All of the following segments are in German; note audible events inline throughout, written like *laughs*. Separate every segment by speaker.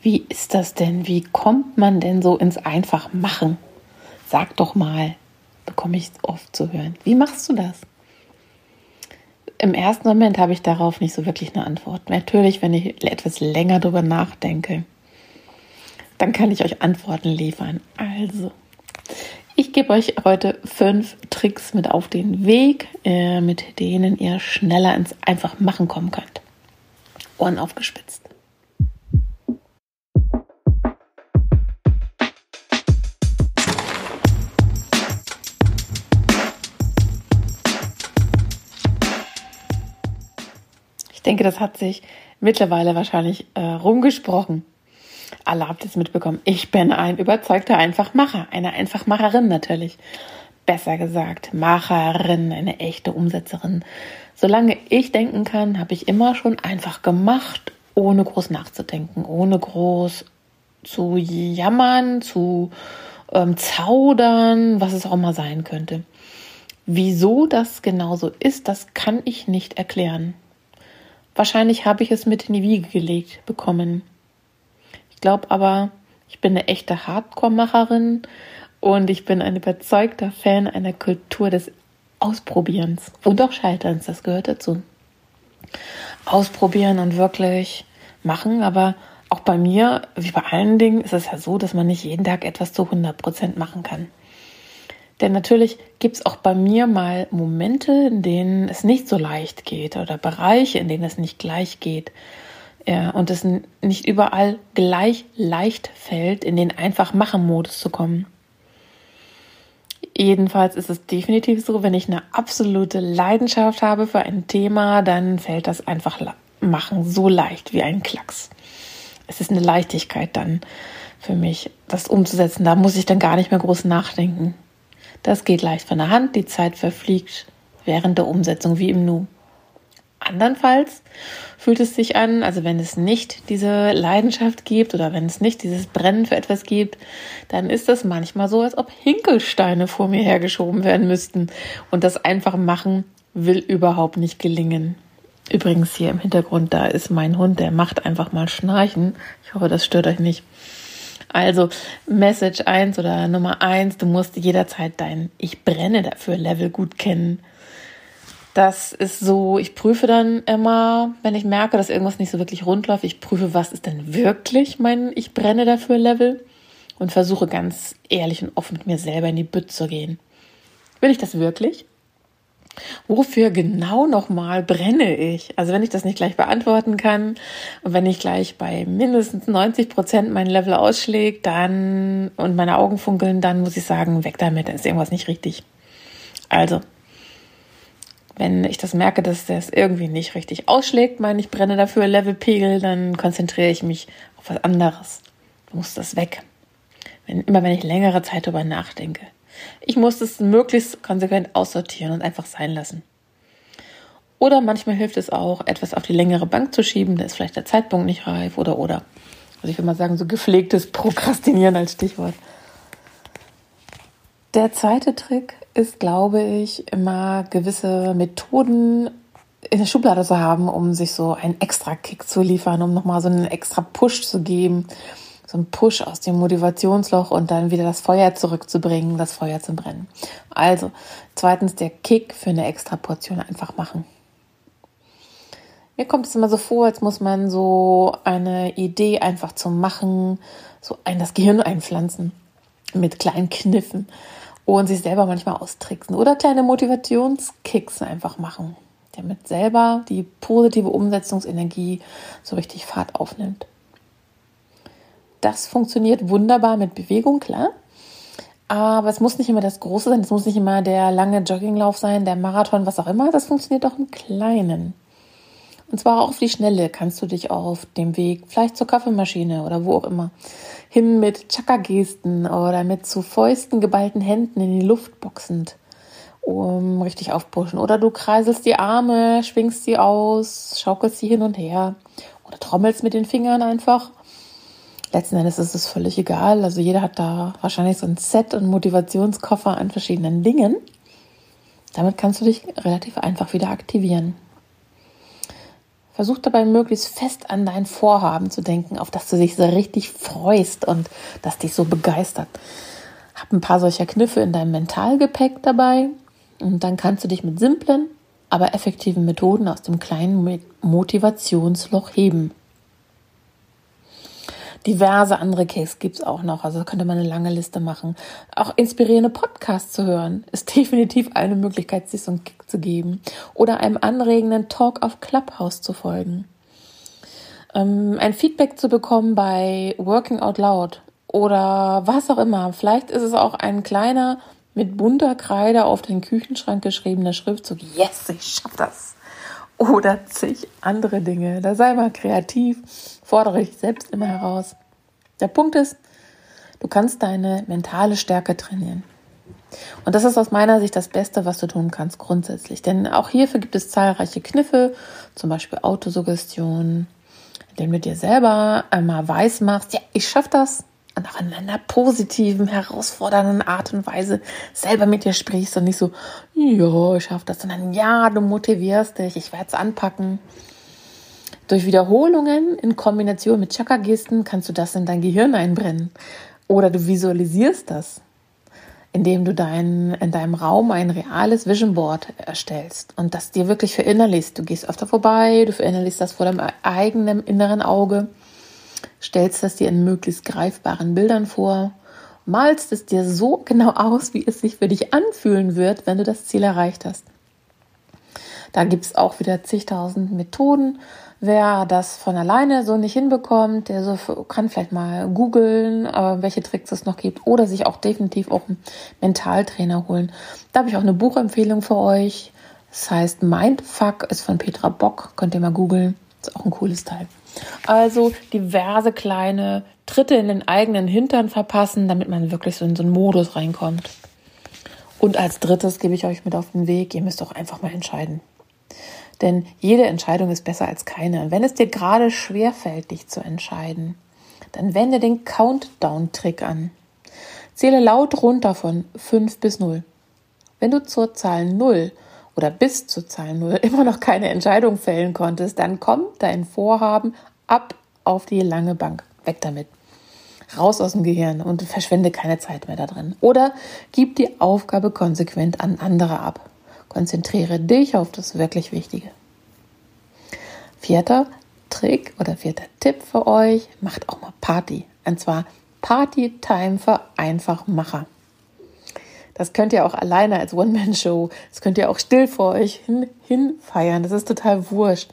Speaker 1: Wie ist das denn? Wie kommt man denn so ins Einfachmachen? Sag doch mal, bekomme ich oft zu hören. Wie machst du das? Im ersten Moment habe ich darauf nicht so wirklich eine Antwort. Natürlich, wenn ich etwas länger darüber nachdenke, dann kann ich euch Antworten liefern. Also, ich gebe euch heute fünf Tricks mit auf den Weg, äh, mit denen ihr schneller ins Einfachmachen kommen könnt. Ohren aufgespitzt. Denke, das hat sich mittlerweile wahrscheinlich äh, rumgesprochen alle habt es mitbekommen. Ich bin ein überzeugter Einfachmacher, eine Einfachmacherin natürlich. Besser gesagt, Macherin, eine echte Umsetzerin. Solange ich denken kann, habe ich immer schon einfach gemacht, ohne groß nachzudenken, ohne groß zu jammern, zu ähm, zaudern, was es auch immer sein könnte. Wieso das genauso ist, das kann ich nicht erklären. Wahrscheinlich habe ich es mit in die Wiege gelegt bekommen. Ich glaube aber, ich bin eine echte Hardcore-Macherin und ich bin ein überzeugter Fan einer Kultur des Ausprobierens und auch Scheiterns. Das gehört dazu. Ausprobieren und wirklich machen, aber auch bei mir, wie bei allen Dingen, ist es ja so, dass man nicht jeden Tag etwas zu 100 Prozent machen kann. Denn natürlich gibt es auch bei mir mal Momente, in denen es nicht so leicht geht oder Bereiche, in denen es nicht gleich geht ja, und es nicht überall gleich leicht fällt, in den Einfach-Machen-Modus zu kommen. Jedenfalls ist es definitiv so, wenn ich eine absolute Leidenschaft habe für ein Thema, dann fällt das einfach machen so leicht wie ein Klacks. Es ist eine Leichtigkeit dann für mich, das umzusetzen. Da muss ich dann gar nicht mehr groß nachdenken. Das geht leicht von der Hand, die Zeit verfliegt während der Umsetzung wie im Nu. Andernfalls fühlt es sich an, also wenn es nicht diese Leidenschaft gibt oder wenn es nicht dieses Brennen für etwas gibt, dann ist das manchmal so, als ob Hinkelsteine vor mir hergeschoben werden müssten. Und das einfach machen will überhaupt nicht gelingen. Übrigens hier im Hintergrund, da ist mein Hund, der macht einfach mal Schnarchen. Ich hoffe, das stört euch nicht. Also Message 1 oder Nummer 1, du musst jederzeit dein Ich brenne dafür Level gut kennen. Das ist so, ich prüfe dann immer, wenn ich merke, dass irgendwas nicht so wirklich rund läuft, ich prüfe, was ist denn wirklich mein Ich brenne dafür Level und versuche ganz ehrlich und offen mit mir selber in die Bütt zu gehen. Will ich das wirklich? Wofür genau nochmal brenne ich? Also wenn ich das nicht gleich beantworten kann und wenn ich gleich bei mindestens 90 Prozent mein Level ausschlägt, dann und meine Augen funkeln, dann muss ich sagen, weg damit, dann ist irgendwas nicht richtig. Also wenn ich das merke, dass das irgendwie nicht richtig ausschlägt, meine ich brenne dafür Levelpegel, dann konzentriere ich mich auf was anderes. Muss das weg. Wenn, immer wenn ich längere Zeit darüber nachdenke. Ich muss es möglichst konsequent aussortieren und einfach sein lassen. Oder manchmal hilft es auch, etwas auf die längere Bank zu schieben, da ist vielleicht der Zeitpunkt nicht reif oder oder. Also ich würde mal sagen, so gepflegtes Prokrastinieren als Stichwort. Der zweite Trick ist, glaube ich, immer gewisse Methoden in der Schublade zu haben, um sich so einen extra Kick zu liefern, um nochmal so einen extra Push zu geben, so einen Push aus dem Motivationsloch und dann wieder das Feuer zurückzubringen, das Feuer zu brennen. Also, zweitens der Kick für eine extra Portion einfach machen. Mir kommt es immer so vor, als muss man so eine Idee einfach zum Machen, so ein das Gehirn einpflanzen mit kleinen Kniffen und sich selber manchmal austricksen oder kleine Motivationskicks einfach machen, damit selber die positive Umsetzungsenergie so richtig Fahrt aufnimmt. Das funktioniert wunderbar mit Bewegung, klar. Aber es muss nicht immer das Große sein, es muss nicht immer der lange Jogginglauf sein, der Marathon, was auch immer. Das funktioniert auch im Kleinen. Und zwar auch auf die Schnelle kannst du dich auf dem Weg, vielleicht zur Kaffeemaschine oder wo auch immer, hin mit Chaka-Gesten oder mit zu Fäusten geballten Händen in die Luft boxend, um richtig aufpushen. Oder du kreiselst die Arme, schwingst sie aus, schaukelst sie hin und her oder trommelst mit den Fingern einfach. Letzten Endes ist es völlig egal. Also jeder hat da wahrscheinlich so ein Set und Motivationskoffer an verschiedenen Dingen. Damit kannst du dich relativ einfach wieder aktivieren. Versuch dabei möglichst fest an dein Vorhaben zu denken, auf das du dich so richtig freust und das dich so begeistert. Hab ein paar solcher Kniffe in deinem Mentalgepäck dabei und dann kannst du dich mit simplen, aber effektiven Methoden aus dem kleinen Motivationsloch heben diverse andere Cakes gibt es auch noch. Also könnte man eine lange Liste machen. Auch inspirierende Podcasts zu hören ist *laughs* definitiv eine Möglichkeit, sich so einen Kick zu geben. Oder einem anregenden Talk auf Clubhouse zu folgen. Ähm, ein Feedback zu bekommen bei Working Out Loud oder was auch immer. Vielleicht ist es auch ein kleiner mit bunter Kreide auf den Küchenschrank geschriebener Schriftzug. Yes, ich schaff das. Oder zig andere Dinge. Da sei mal kreativ fordere dich selbst immer heraus. Der Punkt ist, du kannst deine mentale Stärke trainieren. Und das ist aus meiner Sicht das Beste, was du tun kannst grundsätzlich. Denn auch hierfür gibt es zahlreiche Kniffe, zum Beispiel Autosuggestion, indem du dir selber einmal weiß machst, ja, ich schaffe das, und auch in einer positiven, herausfordernden Art und Weise selber mit dir sprichst und nicht so, ja, ich schaffe das, sondern ja, du motivierst dich, ich werde es anpacken. Durch Wiederholungen in Kombination mit Chakra-Gesten kannst du das in dein Gehirn einbrennen. Oder du visualisierst das, indem du dein, in deinem Raum ein reales Vision Board erstellst und das dir wirklich verinnerlichst. Du gehst öfter vorbei, du verinnerlichst das vor deinem eigenen inneren Auge, stellst das dir in möglichst greifbaren Bildern vor, malst es dir so genau aus, wie es sich für dich anfühlen wird, wenn du das Ziel erreicht hast. Da gibt es auch wieder zigtausend Methoden. Wer das von alleine so nicht hinbekommt, der so kann vielleicht mal googeln, äh, welche Tricks es noch gibt oder sich auch definitiv auch einen Mentaltrainer holen. Da habe ich auch eine Buchempfehlung für euch. Das heißt Mindfuck ist von Petra Bock. Könnt ihr mal googeln. Ist auch ein cooles Teil. Also diverse kleine Tritte in den eigenen Hintern verpassen, damit man wirklich so in so einen Modus reinkommt. Und als drittes gebe ich euch mit auf den Weg, ihr müsst auch einfach mal entscheiden. Denn jede Entscheidung ist besser als keine. Und wenn es dir gerade schwerfällt, dich zu entscheiden, dann wende den Countdown-Trick an. Zähle laut runter von 5 bis 0. Wenn du zur Zahl 0 oder bis zur Zahl 0 immer noch keine Entscheidung fällen konntest, dann kommt dein Vorhaben ab auf die lange Bank. Weg damit. Raus aus dem Gehirn und verschwende keine Zeit mehr da drin. Oder gib die Aufgabe konsequent an andere ab. Konzentriere dich auf das wirklich Wichtige. Vierter Trick oder vierter Tipp für euch, macht auch mal Party. Und zwar Party-Time für Einfachmacher. Das könnt ihr auch alleine als One-Man-Show, das könnt ihr auch still vor euch hin, hin feiern. Das ist total wurscht.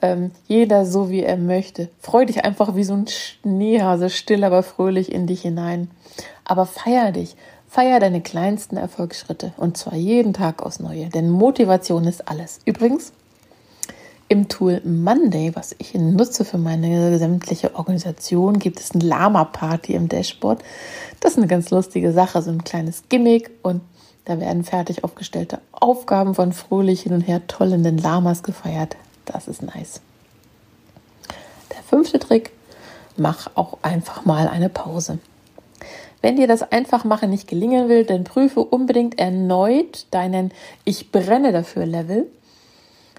Speaker 1: Ähm, jeder so, wie er möchte. Freu dich einfach wie so ein Schneehase, still, aber fröhlich in dich hinein. Aber feier dich. Feier deine kleinsten Erfolgsschritte und zwar jeden Tag aufs Neue, denn Motivation ist alles. Übrigens, im Tool Monday, was ich nutze für meine sämtliche Organisation, gibt es ein Lama-Party im Dashboard. Das ist eine ganz lustige Sache, so ein kleines Gimmick und da werden fertig aufgestellte Aufgaben von fröhlich hin und her tollenden Lamas gefeiert. Das ist nice. Der fünfte Trick, mach auch einfach mal eine Pause. Wenn dir das Einfachmachen nicht gelingen will, dann prüfe unbedingt erneut deinen Ich brenne dafür Level.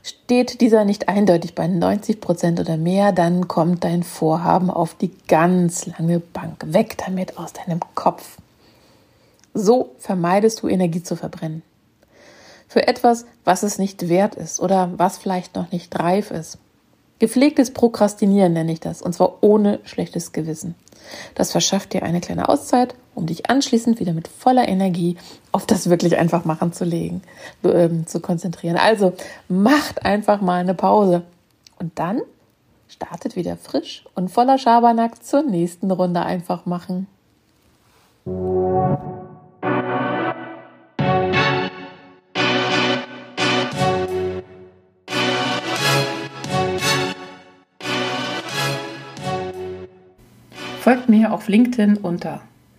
Speaker 1: Steht dieser nicht eindeutig bei 90 Prozent oder mehr, dann kommt dein Vorhaben auf die ganz lange Bank. Weg damit aus deinem Kopf. So vermeidest du Energie zu verbrennen. Für etwas, was es nicht wert ist oder was vielleicht noch nicht reif ist. Gepflegtes Prokrastinieren nenne ich das, und zwar ohne schlechtes Gewissen. Das verschafft dir eine kleine Auszeit, um dich anschließend wieder mit voller Energie auf das wirklich einfach machen zu legen, äh, zu konzentrieren. Also macht einfach mal eine Pause und dann startet wieder frisch und voller Schabernack zur nächsten Runde einfach machen. Folgt mir auf LinkedIn unter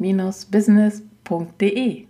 Speaker 1: rock-your-digital-business.de.